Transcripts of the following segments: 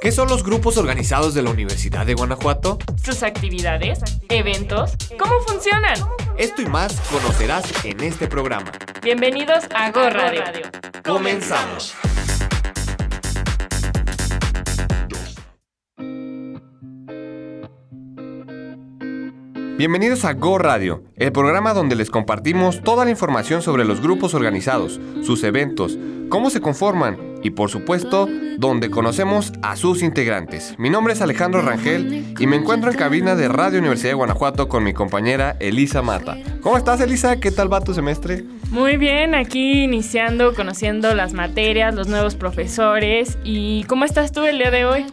¿Qué son los grupos organizados de la Universidad de Guanajuato? Sus actividades, eventos, ¿cómo funcionan? Esto y más conocerás en este programa. Bienvenidos a Go Radio. Comenzamos. Bienvenidos a Go Radio, el programa donde les compartimos toda la información sobre los grupos organizados, sus eventos, cómo se conforman y por supuesto, donde conocemos a sus integrantes. Mi nombre es Alejandro Rangel y me encuentro en cabina de Radio Universidad de Guanajuato con mi compañera Elisa Mata. ¿Cómo estás Elisa? ¿Qué tal va tu semestre? Muy bien, aquí iniciando, conociendo las materias, los nuevos profesores y ¿cómo estás tú el día de hoy?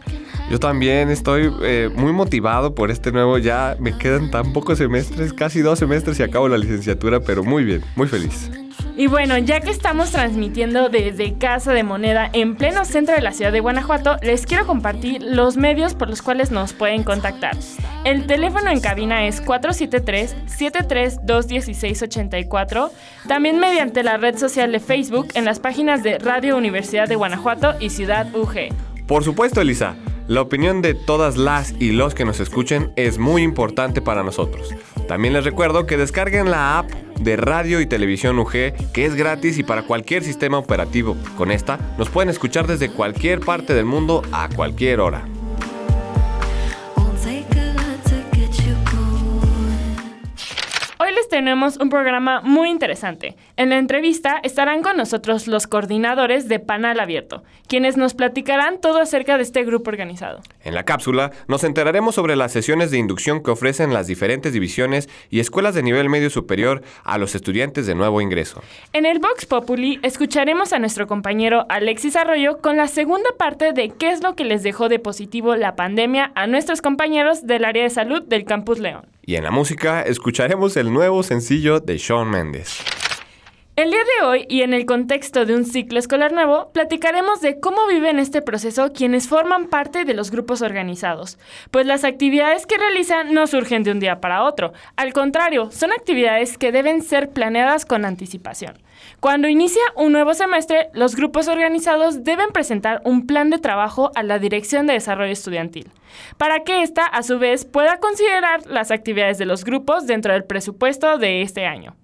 Yo también estoy eh, muy motivado por este nuevo, ya me quedan tan pocos semestres, casi dos semestres y acabo la licenciatura, pero muy bien, muy feliz. Y bueno, ya que estamos transmitiendo desde Casa de Moneda en pleno centro de la ciudad de Guanajuato, les quiero compartir los medios por los cuales nos pueden contactar. El teléfono en cabina es 473-732-1684, también mediante la red social de Facebook en las páginas de Radio Universidad de Guanajuato y Ciudad UG. Por supuesto, Elisa. La opinión de todas las y los que nos escuchen es muy importante para nosotros. También les recuerdo que descarguen la app de radio y televisión UG, que es gratis y para cualquier sistema operativo. Con esta nos pueden escuchar desde cualquier parte del mundo a cualquier hora. Tenemos un programa muy interesante. En la entrevista estarán con nosotros los coordinadores de Panal Abierto, quienes nos platicarán todo acerca de este grupo organizado. En la cápsula nos enteraremos sobre las sesiones de inducción que ofrecen las diferentes divisiones y escuelas de nivel medio superior a los estudiantes de nuevo ingreso. En el Vox Populi escucharemos a nuestro compañero Alexis Arroyo con la segunda parte de qué es lo que les dejó de positivo la pandemia a nuestros compañeros del área de salud del Campus León. Y en la música escucharemos el nuevo sencillo de Shawn Mendes. El día de hoy, y en el contexto de un ciclo escolar nuevo, platicaremos de cómo viven este proceso quienes forman parte de los grupos organizados, pues las actividades que realizan no surgen de un día para otro, al contrario, son actividades que deben ser planeadas con anticipación. Cuando inicia un nuevo semestre, los grupos organizados deben presentar un plan de trabajo a la Dirección de Desarrollo Estudiantil, para que ésta, a su vez, pueda considerar las actividades de los grupos dentro del presupuesto de este año.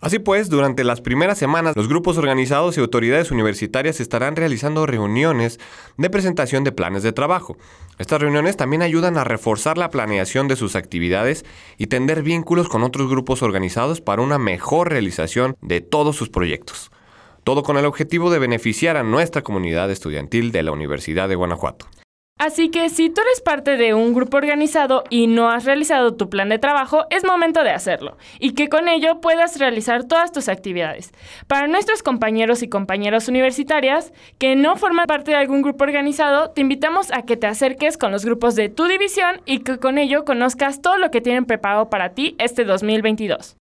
Así pues, durante las primeras semanas, los grupos organizados y autoridades universitarias estarán realizando reuniones de presentación de planes de trabajo. Estas reuniones también ayudan a reforzar la planeación de sus actividades y tender vínculos con otros grupos organizados para una mejor realización de todos sus proyectos. Todo con el objetivo de beneficiar a nuestra comunidad estudiantil de la Universidad de Guanajuato. Así que si tú eres parte de un grupo organizado y no has realizado tu plan de trabajo, es momento de hacerlo y que con ello puedas realizar todas tus actividades. Para nuestros compañeros y compañeras universitarias que no forman parte de algún grupo organizado, te invitamos a que te acerques con los grupos de tu división y que con ello conozcas todo lo que tienen preparado para ti este 2022.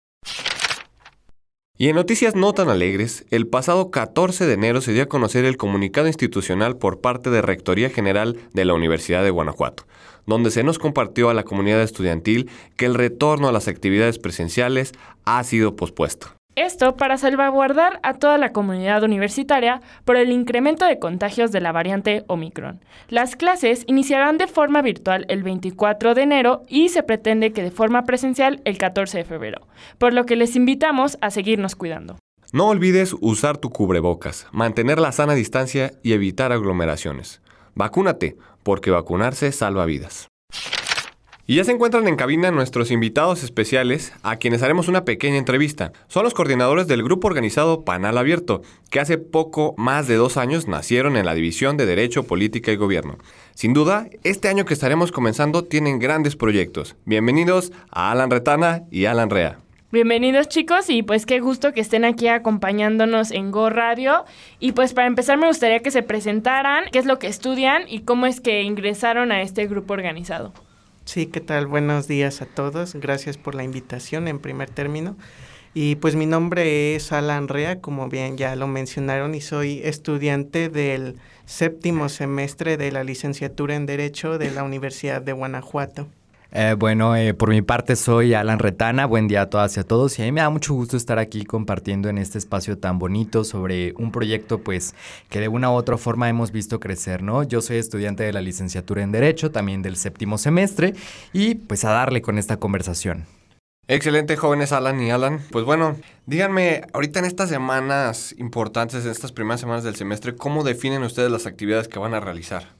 Y en noticias no tan alegres, el pasado 14 de enero se dio a conocer el comunicado institucional por parte de Rectoría General de la Universidad de Guanajuato, donde se nos compartió a la comunidad estudiantil que el retorno a las actividades presenciales ha sido pospuesto. Esto para salvaguardar a toda la comunidad universitaria por el incremento de contagios de la variante Omicron. Las clases iniciarán de forma virtual el 24 de enero y se pretende que de forma presencial el 14 de febrero, por lo que les invitamos a seguirnos cuidando. No olvides usar tu cubrebocas, mantener la sana distancia y evitar aglomeraciones. Vacúnate, porque vacunarse salva vidas. Y ya se encuentran en cabina nuestros invitados especiales, a quienes haremos una pequeña entrevista. Son los coordinadores del grupo organizado Panal Abierto, que hace poco más de dos años nacieron en la División de Derecho, Política y Gobierno. Sin duda, este año que estaremos comenzando tienen grandes proyectos. Bienvenidos a Alan Retana y Alan Rea. Bienvenidos chicos y pues qué gusto que estén aquí acompañándonos en Go Radio. Y pues para empezar me gustaría que se presentaran, qué es lo que estudian y cómo es que ingresaron a este grupo organizado. Sí, ¿qué tal? Buenos días a todos. Gracias por la invitación en primer término. Y pues mi nombre es Alan Rea, como bien ya lo mencionaron, y soy estudiante del séptimo semestre de la licenciatura en Derecho de la Universidad de Guanajuato. Eh, bueno, eh, por mi parte soy Alan Retana, buen día a todas y a todos y a mí me da mucho gusto estar aquí compartiendo en este espacio tan bonito sobre un proyecto pues que de una u otra forma hemos visto crecer, ¿no? Yo soy estudiante de la licenciatura en Derecho, también del séptimo semestre y pues a darle con esta conversación. Excelente, jóvenes Alan y Alan. Pues bueno, díganme, ahorita en estas semanas importantes, en estas primeras semanas del semestre, ¿cómo definen ustedes las actividades que van a realizar?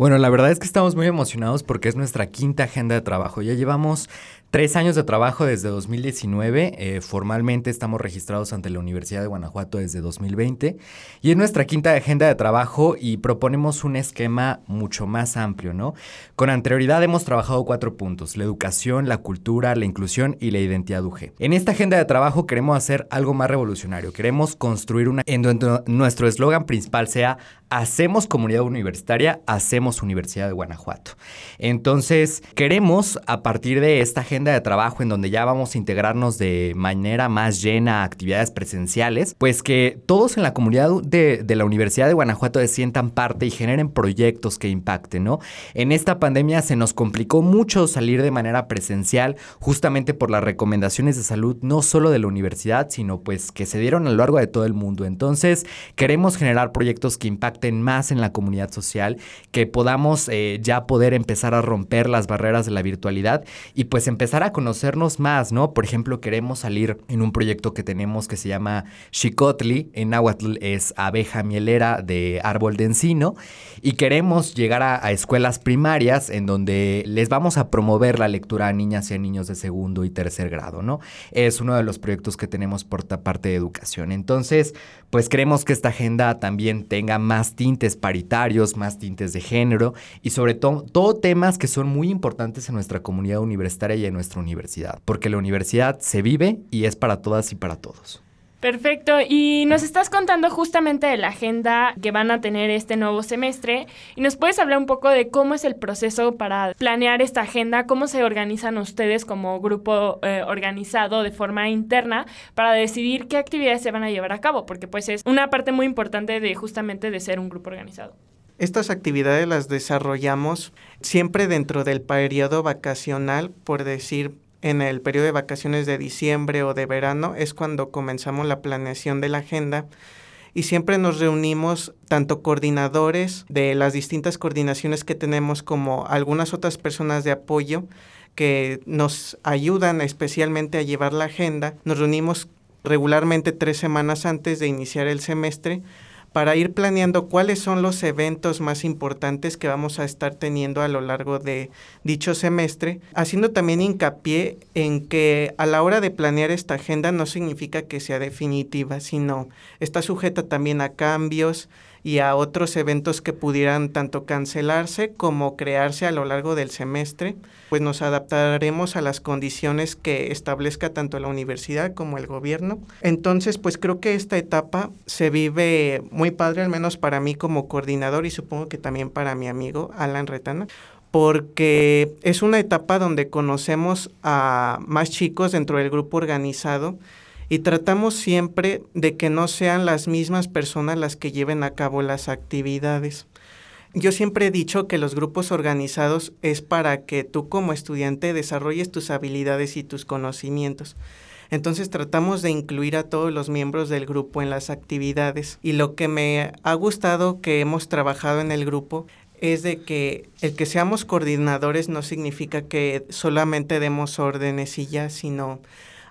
Bueno, la verdad es que estamos muy emocionados porque es nuestra quinta agenda de trabajo. Ya llevamos Tres años de trabajo desde 2019. Eh, formalmente estamos registrados ante la Universidad de Guanajuato desde 2020. Y es nuestra quinta agenda de trabajo y proponemos un esquema mucho más amplio, ¿no? Con anterioridad hemos trabajado cuatro puntos: la educación, la cultura, la inclusión y la identidad UG. En esta agenda de trabajo queremos hacer algo más revolucionario. Queremos construir una. En donde nuestro eslogan principal sea: Hacemos comunidad universitaria, hacemos Universidad de Guanajuato. Entonces, queremos a partir de esta agenda de trabajo en donde ya vamos a integrarnos de manera más llena a actividades presenciales, pues que todos en la comunidad de, la Universidad de Guanajuato se sientan parte y generen proyectos que impacten, ¿no? En esta pandemia se nos complicó mucho salir de manera presencial justamente por las recomendaciones de salud no solo de la universidad, sino pues que se dieron a lo largo de todo el mundo. Entonces, queremos generar proyectos que impacten más en la comunidad social, que podamos eh, ya poder empezar a romper las barreras de la virtualidad y pues empezar a conocernos más, ¿no? Por ejemplo, queremos salir en un proyecto que tenemos que se llama Xicotli, en náhuatl es abeja mielera de árbol de encino, y queremos llegar a, escuelas primarias en donde les vamos a promover la lectura a niñas y a niños de segundo y tercer grado, ¿no? Es uno de los proyectos que tenemos por parte de educación. Entonces, pues queremos que esta agenda también tenga más tintes paritarios, más tintes de género y sobre todo, todo temas que son muy importantes en nuestra comunidad universitaria y en nuestra universidad, porque la universidad se vive y es para todas y para todos. Perfecto, y nos estás contando justamente de la agenda que van a tener este nuevo semestre. Y nos puedes hablar un poco de cómo es el proceso para planear esta agenda, cómo se organizan ustedes como grupo eh, organizado de forma interna para decidir qué actividades se van a llevar a cabo, porque pues es una parte muy importante de justamente de ser un grupo organizado. Estas actividades las desarrollamos siempre dentro del periodo vacacional, por decir, en el periodo de vacaciones de diciembre o de verano, es cuando comenzamos la planeación de la agenda y siempre nos reunimos tanto coordinadores de las distintas coordinaciones que tenemos como algunas otras personas de apoyo que nos ayudan especialmente a llevar la agenda. Nos reunimos regularmente tres semanas antes de iniciar el semestre para ir planeando cuáles son los eventos más importantes que vamos a estar teniendo a lo largo de dicho semestre, haciendo también hincapié en que a la hora de planear esta agenda no significa que sea definitiva, sino está sujeta también a cambios, y a otros eventos que pudieran tanto cancelarse como crearse a lo largo del semestre, pues nos adaptaremos a las condiciones que establezca tanto la universidad como el gobierno. Entonces, pues creo que esta etapa se vive muy padre, al menos para mí como coordinador y supongo que también para mi amigo Alan Retana, porque es una etapa donde conocemos a más chicos dentro del grupo organizado y tratamos siempre de que no sean las mismas personas las que lleven a cabo las actividades. Yo siempre he dicho que los grupos organizados es para que tú como estudiante desarrolles tus habilidades y tus conocimientos. Entonces tratamos de incluir a todos los miembros del grupo en las actividades. Y lo que me ha gustado que hemos trabajado en el grupo es de que el que seamos coordinadores no significa que solamente demos órdenes y ya, sino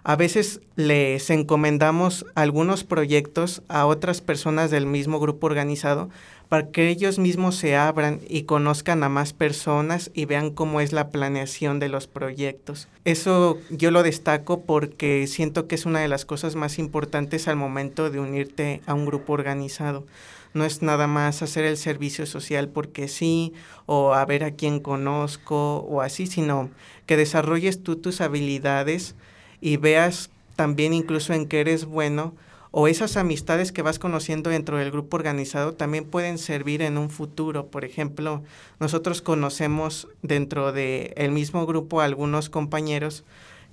a veces les encomendamos algunos proyectos a otras personas del mismo grupo organizado para que ellos mismos se abran y conozcan a más personas y vean cómo es la planeación de los proyectos. Eso yo lo destaco porque siento que es una de las cosas más importantes al momento de unirte a un grupo organizado. No es nada más hacer el servicio social porque sí, o a ver a quién conozco, o así, sino que desarrolles tú tus habilidades y veas también incluso en que eres bueno o esas amistades que vas conociendo dentro del grupo organizado también pueden servir en un futuro. Por ejemplo, nosotros conocemos dentro del el mismo grupo a algunos compañeros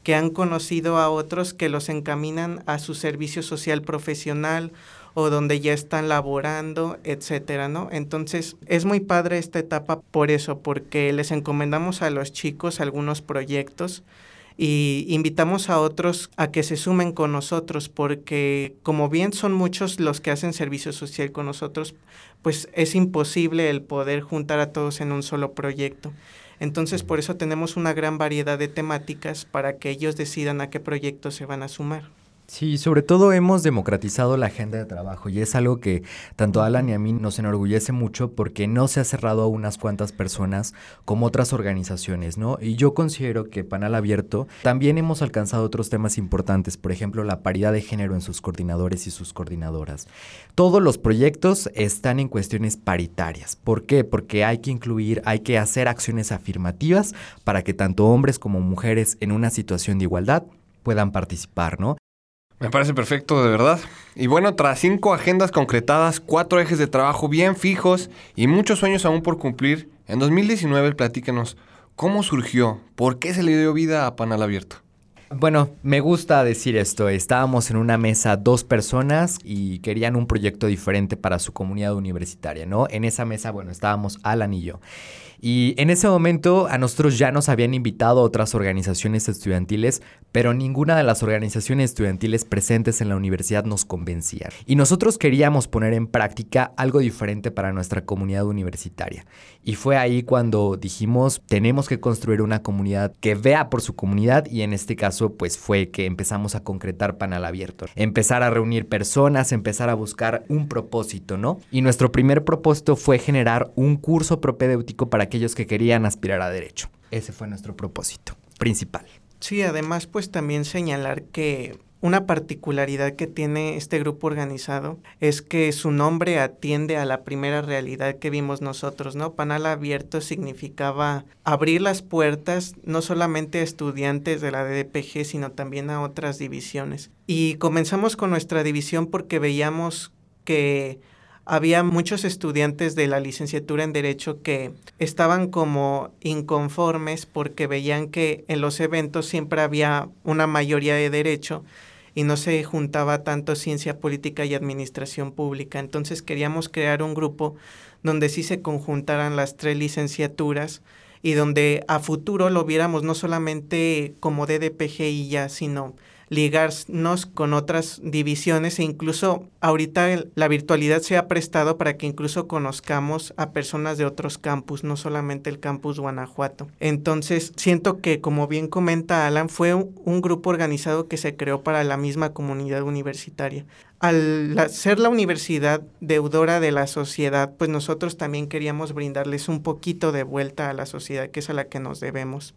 que han conocido a otros que los encaminan a su servicio social profesional o donde ya están laborando, etcétera, ¿no? Entonces, es muy padre esta etapa por eso, porque les encomendamos a los chicos algunos proyectos y invitamos a otros a que se sumen con nosotros porque como bien son muchos los que hacen servicio social con nosotros, pues es imposible el poder juntar a todos en un solo proyecto. Entonces por eso tenemos una gran variedad de temáticas para que ellos decidan a qué proyectos se van a sumar. Sí, sobre todo hemos democratizado la agenda de trabajo y es algo que tanto Alan y a mí nos enorgullece mucho porque no se ha cerrado a unas cuantas personas como otras organizaciones, ¿no? Y yo considero que Panal Abierto también hemos alcanzado otros temas importantes, por ejemplo, la paridad de género en sus coordinadores y sus coordinadoras. Todos los proyectos están en cuestiones paritarias. ¿Por qué? Porque hay que incluir, hay que hacer acciones afirmativas para que tanto hombres como mujeres en una situación de igualdad puedan participar, ¿no? Me parece perfecto, de verdad. Y bueno, tras cinco agendas concretadas, cuatro ejes de trabajo bien fijos y muchos sueños aún por cumplir, en 2019 platíquenos cómo surgió, por qué se le dio vida a Panal Abierto. Bueno, me gusta decir esto. Estábamos en una mesa dos personas y querían un proyecto diferente para su comunidad universitaria, ¿no? En esa mesa, bueno, estábamos Alan y yo. Y en ese momento a nosotros ya nos habían invitado otras organizaciones estudiantiles, pero ninguna de las organizaciones estudiantiles presentes en la universidad nos convencía. Y nosotros queríamos poner en práctica algo diferente para nuestra comunidad universitaria. Y fue ahí cuando dijimos, tenemos que construir una comunidad que vea por su comunidad y en este caso pues fue que empezamos a concretar Panal Abierto. Empezar a reunir personas, empezar a buscar un propósito, ¿no? Y nuestro primer propósito fue generar un curso propedéutico para aquellos que querían aspirar a derecho. Ese fue nuestro propósito principal. Sí, además pues también señalar que una particularidad que tiene este grupo organizado es que su nombre atiende a la primera realidad que vimos nosotros, ¿no? Panal abierto significaba abrir las puertas no solamente a estudiantes de la DDPG, sino también a otras divisiones. Y comenzamos con nuestra división porque veíamos que había muchos estudiantes de la licenciatura en Derecho que estaban como inconformes porque veían que en los eventos siempre había una mayoría de derecho y no se juntaba tanto ciencia política y administración pública. Entonces queríamos crear un grupo donde sí se conjuntaran las tres licenciaturas y donde a futuro lo viéramos no solamente como DDPG y ya, sino ligarnos con otras divisiones e incluso ahorita la virtualidad se ha prestado para que incluso conozcamos a personas de otros campus, no solamente el campus Guanajuato. Entonces, siento que como bien comenta Alan, fue un, grupo organizado que se creó para la misma comunidad universitaria. Al ser la universidad deudora de la sociedad, pues nosotros también queríamos brindarles un poquito de vuelta a la sociedad, que es a la que nos debemos.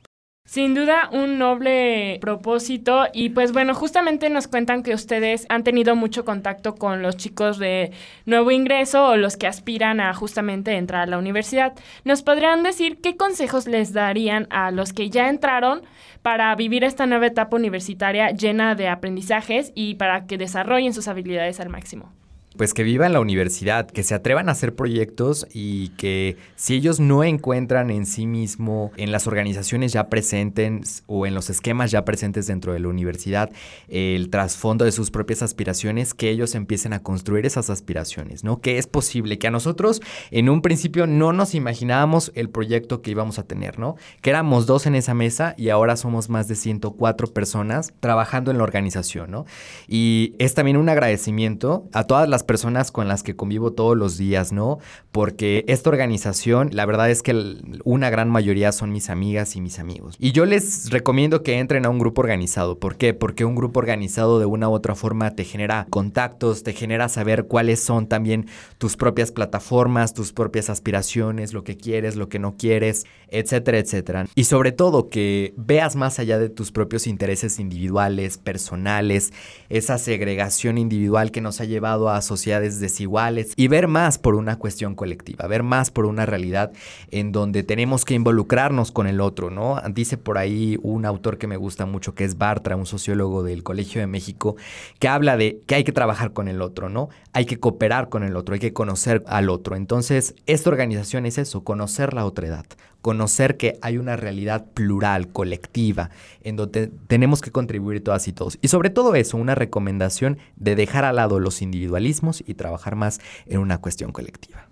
Sin duda, un noble propósito y pues bueno, justamente nos cuentan que ustedes han tenido mucho contacto con los chicos de nuevo ingreso o los que aspiran a justamente entrar a la universidad. ¿Nos podrían decir qué consejos les darían a los que ya entraron para vivir esta nueva etapa universitaria llena de aprendizajes y para que desarrollen sus habilidades al máximo? Pues que vivan la universidad, que se atrevan a hacer proyectos y que si ellos no encuentran en sí mismo, en las organizaciones ya presentes o en los esquemas ya presentes dentro de la universidad, el trasfondo de sus propias aspiraciones, que ellos empiecen a construir esas aspiraciones, ¿no? Que es posible, que a nosotros en un principio no nos imaginábamos el proyecto que íbamos a tener, ¿no? Que éramos dos en esa mesa y ahora somos más de 104 personas trabajando en la organización, ¿no? Y es también un agradecimiento a todas las personas con las que convivo todos los días, ¿no? Porque esta organización, la verdad es que una gran mayoría son mis amigas y mis amigos. Y yo les recomiendo que entren a un grupo organizado. ¿Por qué? Porque un grupo organizado de una u otra forma te genera contactos, te genera saber cuáles son también tus propias plataformas, tus propias aspiraciones, lo que quieres, lo que no quieres, etcétera, etcétera. Y sobre todo que veas más allá de tus propios intereses individuales, personales, esa segregación individual que nos ha llevado a asociar sociedades desiguales y ver más por una cuestión colectiva, ver más por una realidad en donde tenemos que involucrarnos con el otro, ¿no? Dice por ahí un autor que me gusta mucho, que es Bartra, un sociólogo del Colegio de México, que habla de que hay que trabajar con el otro, ¿no? Hay que cooperar con el otro, hay que conocer al otro. Entonces, esta organización es eso, conocer la otra edad, conocer que hay una realidad plural, colectiva, en donde tenemos que contribuir todas y todos. Y sobre todo eso, una recomendación de dejar al lado los individualismos y trabajar más en una cuestión colectiva.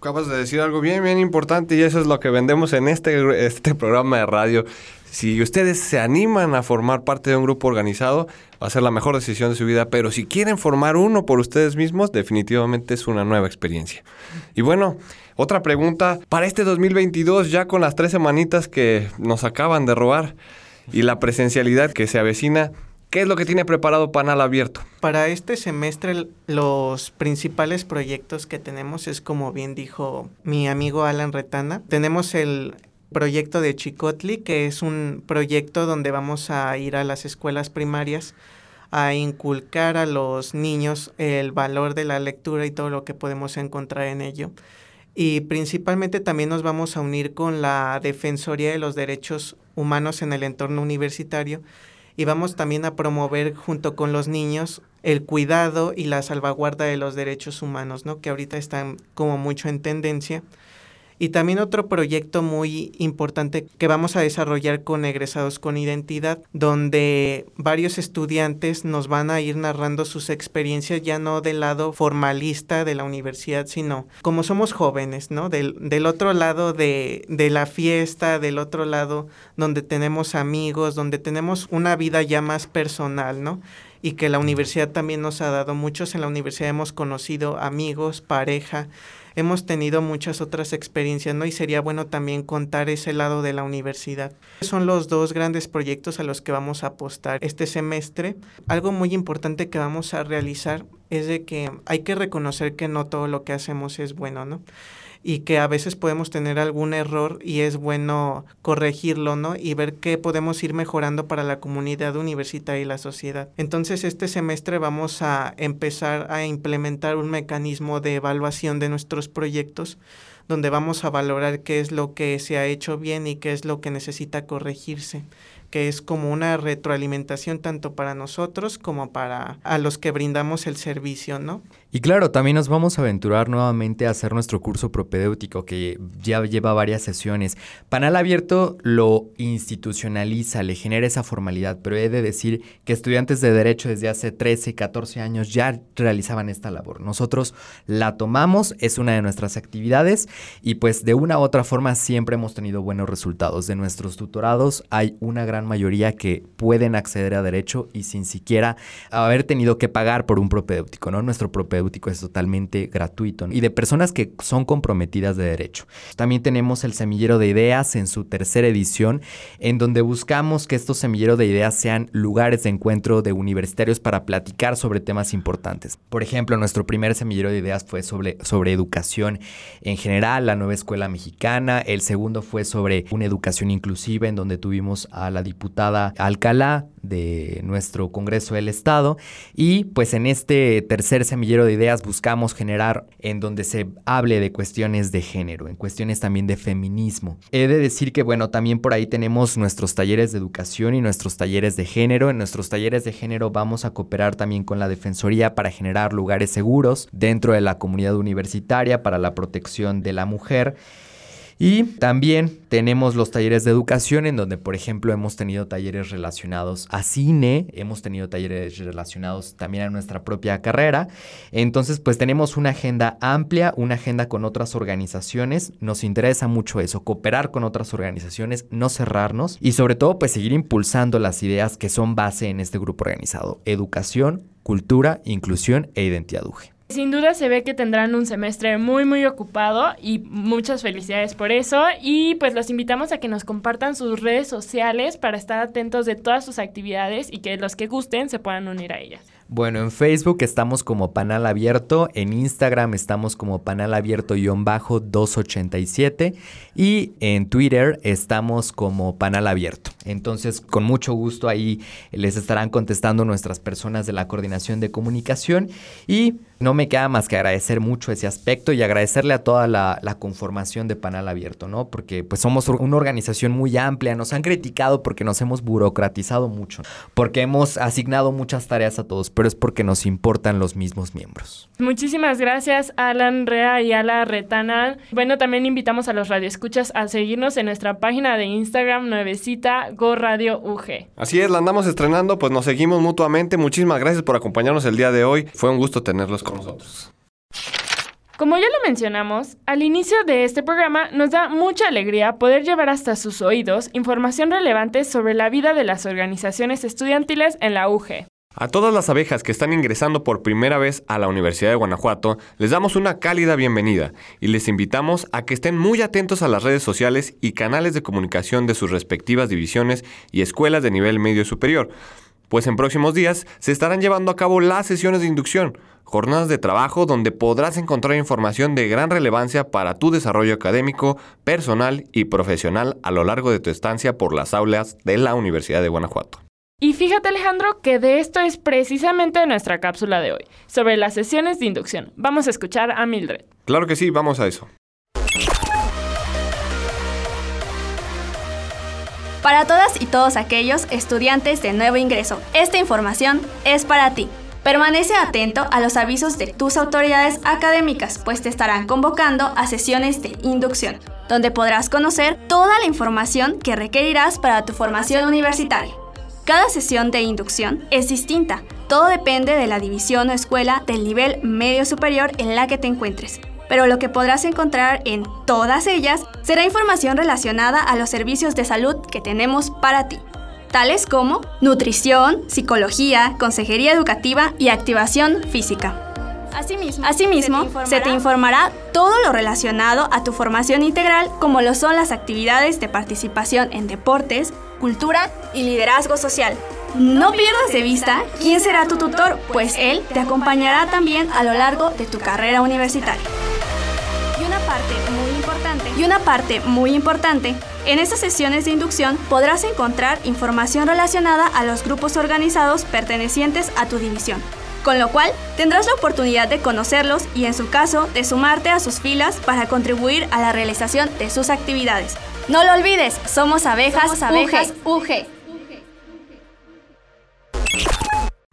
Acabas de decir algo bien, bien importante y eso es lo que vendemos en este, este programa de radio. Si ustedes se animan a formar parte de un grupo organizado, va a ser la mejor decisión de su vida, pero si quieren formar uno por ustedes mismos, definitivamente es una nueva experiencia. Y bueno, otra pregunta, para este 2022, ya con las tres semanitas que nos acaban de robar y la presencialidad que se avecina, ¿Qué es lo que tiene preparado Panal Abierto? Para este semestre los principales proyectos que tenemos es como bien dijo mi amigo Alan Retana. Tenemos el proyecto de Chicotli, que es un proyecto donde vamos a ir a las escuelas primarias a inculcar a los niños el valor de la lectura y todo lo que podemos encontrar en ello. Y principalmente también nos vamos a unir con la Defensoría de los Derechos Humanos en el entorno universitario, y vamos también a promover junto con los niños el cuidado y la salvaguarda de los derechos humanos, ¿no? que ahorita están como mucho en tendencia. Y también otro proyecto muy importante que vamos a desarrollar con egresados con identidad, donde varios estudiantes nos van a ir narrando sus experiencias ya no del lado formalista de la universidad, sino como somos jóvenes, ¿no? Del, del otro lado de, de la fiesta, del otro lado donde tenemos amigos, donde tenemos una vida ya más personal, ¿no? y que la universidad también nos ha dado muchos. En la universidad hemos conocido amigos, pareja, hemos tenido muchas otras experiencias, ¿no? Y sería bueno también contar ese lado de la universidad. Son los dos grandes proyectos a los que vamos a apostar este semestre. Algo muy importante que vamos a realizar es de que hay que reconocer que no todo lo que hacemos es bueno, ¿no? Y que a veces podemos tener algún error y es bueno corregirlo, ¿no? Y ver qué podemos ir mejorando para la comunidad universitaria y la sociedad. Entonces, este semestre vamos a empezar a implementar un mecanismo de evaluación de nuestros proyectos donde vamos a valorar qué es lo que se ha hecho bien y qué es lo que necesita corregirse que es como una retroalimentación tanto para nosotros como para a los que brindamos el servicio, ¿no? Y claro, también nos vamos a aventurar nuevamente a hacer nuestro curso propedéutico que ya lleva varias sesiones. Panal Abierto lo institucionaliza, le genera esa formalidad, pero he de decir que estudiantes de Derecho desde hace 13, 14 años ya realizaban esta labor. Nosotros la tomamos, es una de nuestras actividades y pues de una u otra forma siempre hemos tenido buenos resultados. De nuestros tutorados hay una gran mayoría que pueden acceder a derecho y sin siquiera haber tenido que pagar por un propedéutico, ¿no? Nuestro propedéutico es totalmente gratuito y de personas que son comprometidas de derecho. También tenemos el semillero de ideas en su tercera edición, en donde buscamos que estos semilleros de ideas sean lugares de encuentro de universitarios para platicar sobre temas importantes. Por ejemplo, nuestro primer semillero de ideas fue sobre, sobre educación en general, la nueva escuela mexicana. El segundo fue sobre una educación inclusiva, en donde tuvimos a la diputada Alcalá de nuestro Congreso del Estado y pues en este tercer semillero de ideas buscamos generar en donde se hable de cuestiones de género, en cuestiones también de feminismo. He de decir que bueno, también por ahí tenemos nuestros talleres de educación y nuestros talleres de género. En nuestros talleres de género vamos a cooperar también con la Defensoría para generar lugares seguros dentro de la comunidad universitaria para la protección de la mujer. Y también tenemos los talleres de educación en donde, por ejemplo, hemos tenido talleres relacionados a cine, hemos tenido talleres relacionados también a nuestra propia carrera. Entonces, pues tenemos una agenda amplia, una agenda con otras organizaciones. Nos interesa mucho eso, cooperar con otras organizaciones, no cerrarnos y sobre todo, pues seguir impulsando las ideas que son base en este grupo organizado. Educación, cultura, inclusión e identidad UGE. Sin duda se ve que tendrán un semestre muy muy ocupado y muchas felicidades por eso y pues los invitamos a que nos compartan sus redes sociales para estar atentos de todas sus actividades y que los que gusten se puedan unir a ellas. Bueno, en Facebook estamos como Panal Abierto, en Instagram estamos como Panal Abierto-287 y en Twitter estamos como Panal Abierto. Entonces, con mucho gusto ahí les estarán contestando nuestras personas de la coordinación de comunicación y No me queda más que agradecer mucho ese aspecto y agradecerle a toda la, conformación de Panal Abierto, ¿no? Porque pues somos una organización muy amplia, nos han criticado porque nos hemos burocratizado mucho, porque hemos asignado muchas tareas a todos, pero es porque nos importan los mismos miembros. Muchísimas gracias Alan Rea y Ala Retana. Bueno, también invitamos a los radioescuchas a seguirnos en nuestra página de Instagram nuevecita Go Radio UG. Así es, la andamos estrenando, pues nos seguimos mutuamente. Muchísimas gracias por acompañarnos el día de hoy. Fue un gusto tenerlos con nosotros. Como ya lo mencionamos, al inicio de este programa nos da mucha alegría poder llevar hasta sus oídos información relevante sobre la vida de las organizaciones estudiantiles en la UG. A todas las abejas que están ingresando por primera vez a la Universidad de Guanajuato, les damos una cálida bienvenida y les invitamos a que estén muy atentos a las redes sociales y canales de comunicación de sus respectivas divisiones y escuelas de nivel medio superior, pues en próximos días se estarán llevando a cabo las sesiones de inducción, jornadas de trabajo donde podrás encontrar información de gran relevancia para tu desarrollo académico, personal y profesional a lo largo de tu estancia por las aulas de la Universidad de Guanajuato. Y fíjate Alejandro que de esto es precisamente nuestra cápsula de hoy, sobre las sesiones de inducción. Vamos a escuchar a Mildred. Claro que sí, vamos a eso. Para todas y todos aquellos estudiantes de nuevo ingreso, esta información es para ti. Permanece atento a los avisos de tus autoridades académicas, pues te estarán convocando a sesiones de inducción, donde podrás conocer toda la información que requerirás para tu formación universitaria. Cada sesión de inducción es distinta, todo depende de la división o escuela del nivel medio superior en la que te encuentres. Pero lo que podrás encontrar en todas ellas será información relacionada a los servicios de salud que tenemos para ti, tales como nutrición, psicología, consejería educativa y activación física. Asimismo, se, te informará todo lo relacionado a tu formación integral, como lo son las actividades de participación en deportes, cultura y liderazgo social. No pierdas de vista quién será tu tutor, pues él te acompañará también a lo largo de tu carrera universitaria. Y una parte muy importante. Y una parte muy importante. En estas sesiones de inducción podrás encontrar información relacionada a los grupos organizados pertenecientes a tu división con lo cual tendrás la oportunidad de conocerlos y en su caso de sumarte a sus filas para contribuir a la realización de sus actividades. No lo olvides, somos abejas, abejas UG.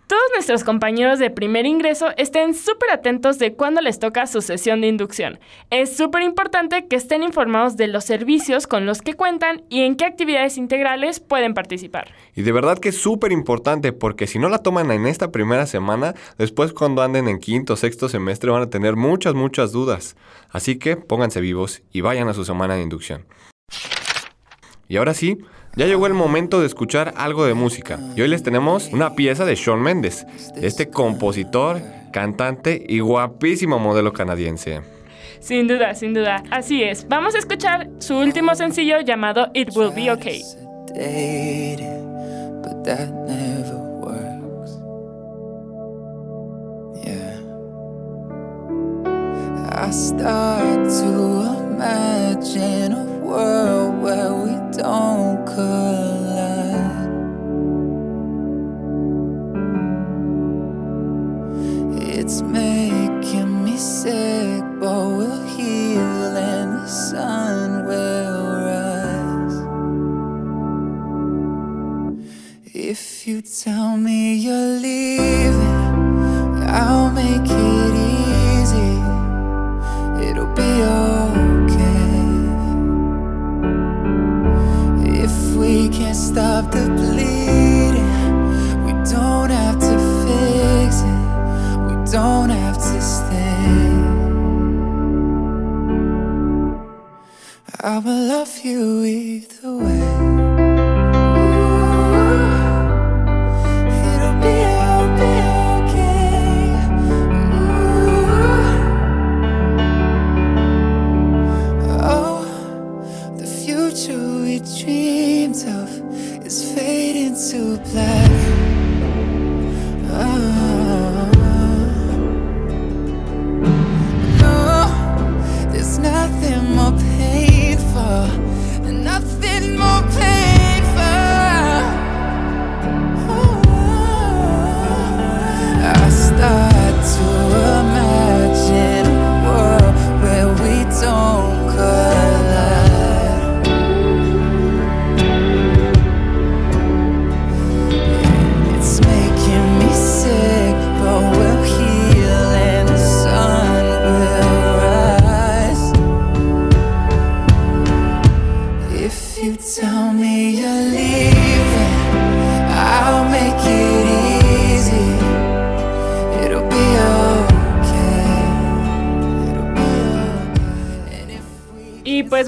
Todos nuestros compañeros de primer ingreso estén súper atentos de cuándo les toca su sesión de inducción. Es súper importante que estén informados de los servicios con los que cuentan y en qué actividades integrales pueden participar. Y de verdad que es súper importante porque si no la toman en esta primera semana, después cuando anden en quinto o sexto semestre van a tener muchas, muchas dudas. Así que pónganse vivos y vayan a su semana de inducción. Y ahora sí, ya llegó el momento de escuchar algo de música. Y hoy les tenemos una pieza de Shawn Mendes, este compositor, cantante y guapísimo modelo canadiense. Sin duda, sin duda. Así es. Vamos a escuchar su último sencillo llamado It Will Be Okay. I start to imagine a world where we don't It's making me sick, but we'll heal and the sun will rise. If you tell me you're leaving, you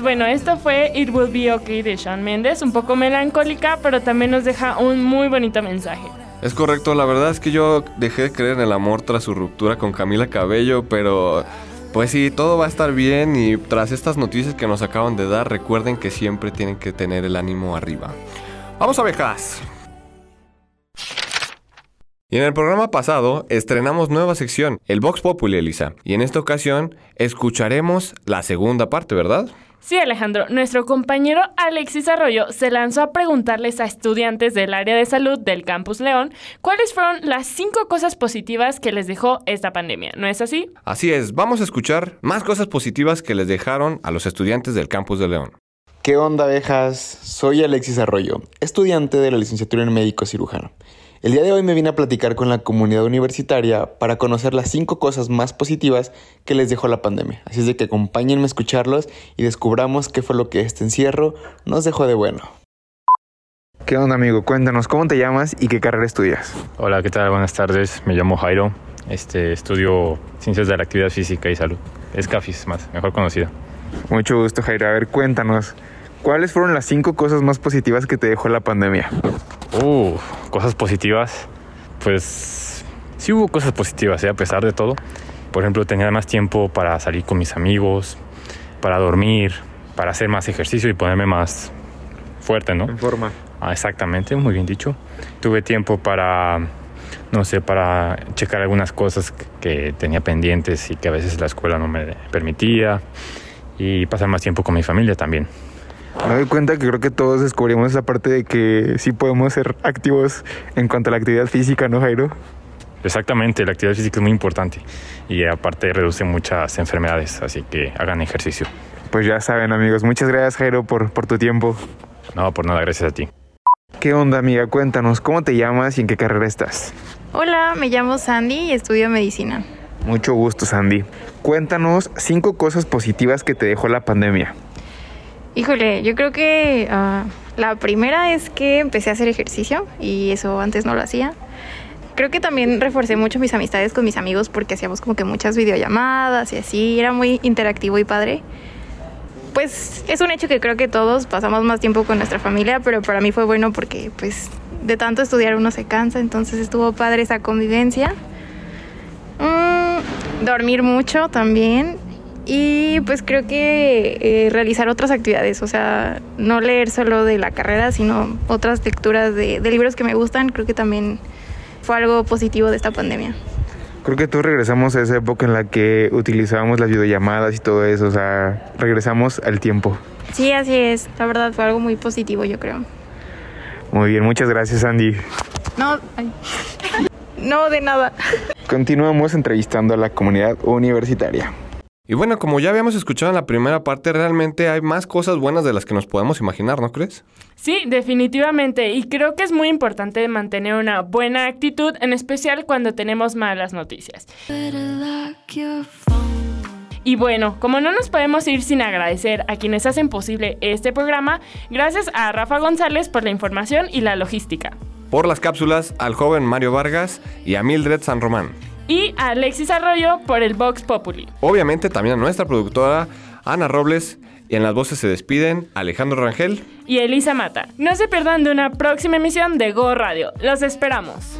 bueno, esto fue It Will Be Okay de Shawn Mendes, un poco melancólica, pero también nos deja un muy bonito mensaje. Es correcto, la verdad es que yo dejé de creer en el amor tras su ruptura con Camila Cabello, pero pues sí, todo va a estar bien y tras estas noticias que nos acaban de dar, recuerden que siempre tienen que tener el ánimo arriba. Vamos abejas. Y en el programa pasado estrenamos nueva sección, el Vox Populi, Elisa. Y en esta ocasión escucharemos la segunda parte, ¿verdad? Sí, Alejandro, nuestro compañero Alexis Arroyo se lanzó a preguntarles a estudiantes del área de salud del Campus León cuáles fueron las cinco cosas positivas que les dejó esta pandemia, ¿no es así? Así es, vamos a escuchar más cosas positivas que les dejaron a los estudiantes del Campus de León. ¿Qué onda, abejas? Soy Alexis Arroyo, estudiante de la licenciatura en médico cirujano. El día de hoy me vine a platicar con la comunidad universitaria para conocer las cinco cosas más positivas que les dejó la pandemia. Así es de que acompáñenme a escucharlos y descubramos qué fue lo que este encierro nos dejó de bueno. ¿Qué onda amigo? Cuéntanos, ¿cómo te llamas y qué carrera estudias? Hola, ¿qué tal? Buenas tardes. Me llamo Jairo. Este, estudio Ciencias de la Actividad Física y Salud. Es CAFIS más, mejor conocida. Mucho gusto Jairo. A ver, cuéntanos, ¿cuáles fueron las cinco cosas más positivas que te dejó la pandemia? Uh, cosas positivas. Pues sí hubo cosas positivas, ¿eh? a pesar de todo. Por ejemplo, tenía más tiempo para salir con mis amigos, para dormir, para hacer más ejercicio y ponerme más fuerte, ¿no? En forma. Ah, exactamente, muy bien dicho. Tuve tiempo para, no sé, para checar algunas cosas que tenía pendientes y que a veces la escuela no me permitía. Y pasar más tiempo con mi familia también. Me doy cuenta que creo que todos descubrimos esa parte de que sí podemos ser activos en cuanto a la actividad física, ¿no, Jairo? Exactamente, la actividad física es muy importante y aparte reduce muchas enfermedades, así que hagan ejercicio. Pues ya saben, amigos. Muchas gracias, Jairo, por, por tu tiempo. No, por nada, gracias a ti. ¿Qué onda, amiga? Cuéntanos, ¿cómo te llamas y en qué carrera estás? Hola, me llamo Sandy y estudio medicina. Mucho gusto, Sandy. Cuéntanos cinco cosas positivas que te dejó la pandemia. Híjole, yo creo que ah, la primera es que empecé a hacer ejercicio y eso antes no lo hacía. Creo que también reforcé mucho mis amistades con mis amigos porque hacíamos como que muchas videollamadas y así, era muy interactivo y padre. Pues es un hecho que creo que todos pasamos más tiempo con nuestra familia, pero para mí fue bueno porque pues de tanto estudiar uno se cansa, entonces estuvo padre esa convivencia. Mm, dormir mucho también y pues creo que eh, realizar otras actividades, o sea, no leer solo de la carrera, sino otras lecturas de, de libros que me gustan, creo que también fue algo positivo de esta pandemia. Creo que todos regresamos a esa época en la que utilizábamos las videollamadas y todo eso, o sea, regresamos al tiempo. Sí, así es, la verdad fue algo muy positivo, yo creo. Muy bien, muchas gracias, Andy. No, ay. no, de nada. Continuamos entrevistando a la comunidad universitaria. Y bueno, como ya habíamos escuchado en la primera parte, realmente hay más cosas buenas de las que nos podemos imaginar, ¿no crees? Sí, definitivamente. Y creo que es muy importante mantener una buena actitud, en especial cuando tenemos malas noticias. Y bueno, como no nos podemos ir sin agradecer a quienes hacen posible este programa, gracias a Rafa González por la información y la logística. Por las cápsulas, al joven Mario Vargas y a Mildred San Román. Y a Alexis Arroyo por el Vox Populi. Obviamente también a nuestra productora Ana Robles y en las voces se despiden Alejandro Rangel y Elisa Mata. No se pierdan de una próxima emisión de Go Radio. Los esperamos.